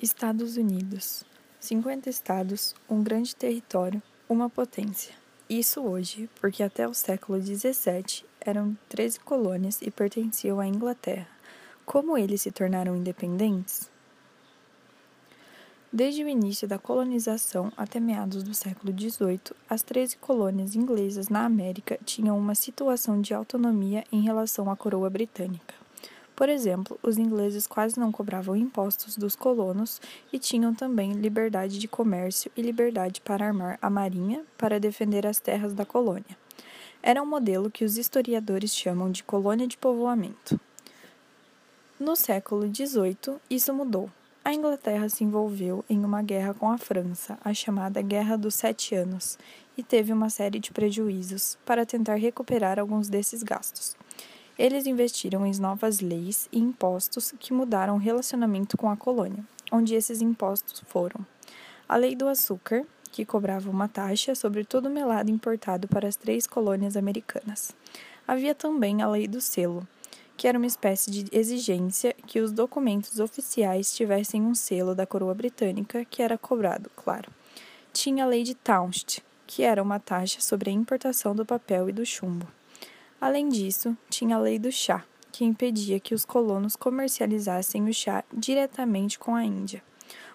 Estados Unidos. 50 estados, um grande território, uma potência. Isso hoje, porque até o século 17 eram 13 colônias e pertenciam à Inglaterra. Como eles se tornaram independentes? Desde o início da colonização até meados do século XVIII, as 13 colônias inglesas na América tinham uma situação de autonomia em relação à coroa britânica. Por exemplo, os ingleses quase não cobravam impostos dos colonos e tinham também liberdade de comércio e liberdade para armar a marinha para defender as terras da colônia. Era um modelo que os historiadores chamam de colônia de povoamento. No século XVIII, isso mudou. A Inglaterra se envolveu em uma guerra com a França, a chamada Guerra dos Sete Anos, e teve uma série de prejuízos para tentar recuperar alguns desses gastos. Eles investiram em novas leis e impostos que mudaram o relacionamento com a colônia, onde esses impostos foram a Lei do Açúcar, que cobrava uma taxa sobre todo melado importado para as três colônias americanas. Havia também a Lei do Selo, que era uma espécie de exigência que os documentos oficiais tivessem um selo da coroa britânica que era cobrado, claro. Tinha a Lei de Townshend, que era uma taxa sobre a importação do papel e do chumbo. Além disso, tinha a lei do chá, que impedia que os colonos comercializassem o chá diretamente com a Índia.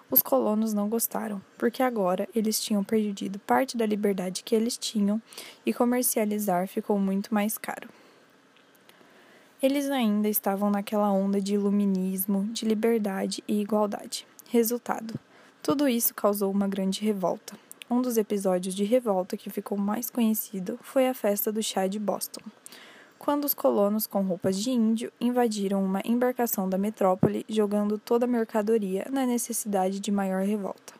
Os colonos não gostaram, porque agora eles tinham perdido parte da liberdade que eles tinham e comercializar ficou muito mais caro. Eles ainda estavam naquela onda de iluminismo, de liberdade e igualdade. Resultado: tudo isso causou uma grande revolta. Um dos episódios de revolta que ficou mais conhecido foi a festa do chá de Boston, quando os colonos com roupas de índio invadiram uma embarcação da metrópole, jogando toda a mercadoria na necessidade de maior revolta.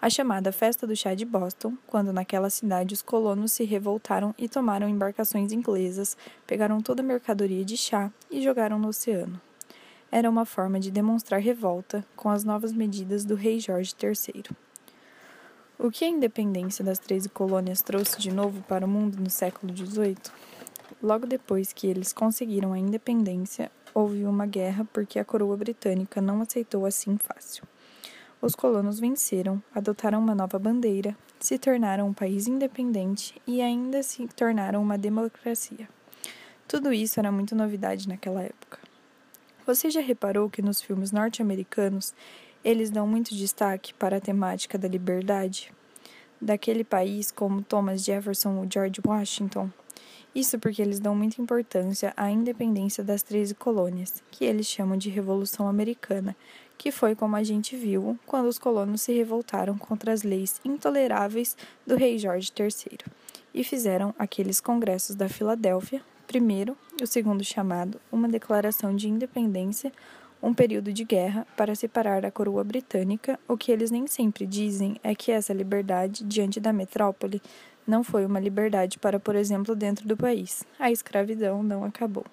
A chamada Festa do Chá de Boston, quando naquela cidade os colonos se revoltaram e tomaram embarcações inglesas, pegaram toda a mercadoria de chá e jogaram no oceano. Era uma forma de demonstrar revolta com as novas medidas do rei Jorge III. O que a independência das 13 colônias trouxe de novo para o mundo no século XVIII? Logo depois que eles conseguiram a independência, houve uma guerra porque a coroa britânica não aceitou assim fácil. Os colonos venceram, adotaram uma nova bandeira, se tornaram um país independente e ainda se tornaram uma democracia. Tudo isso era muito novidade naquela época. Você já reparou que nos filmes norte-americanos eles dão muito destaque para a temática da liberdade daquele país, como Thomas Jefferson ou George Washington. Isso porque eles dão muita importância à independência das 13 colônias, que eles chamam de Revolução Americana, que foi como a gente viu quando os colonos se revoltaram contra as leis intoleráveis do rei Jorge III e fizeram aqueles congressos da Filadélfia, primeiro, o segundo chamado, uma declaração de independência, um período de guerra para separar a coroa britânica, o que eles nem sempre dizem é que essa liberdade diante da metrópole não foi uma liberdade para, por exemplo, dentro do país. A escravidão não acabou.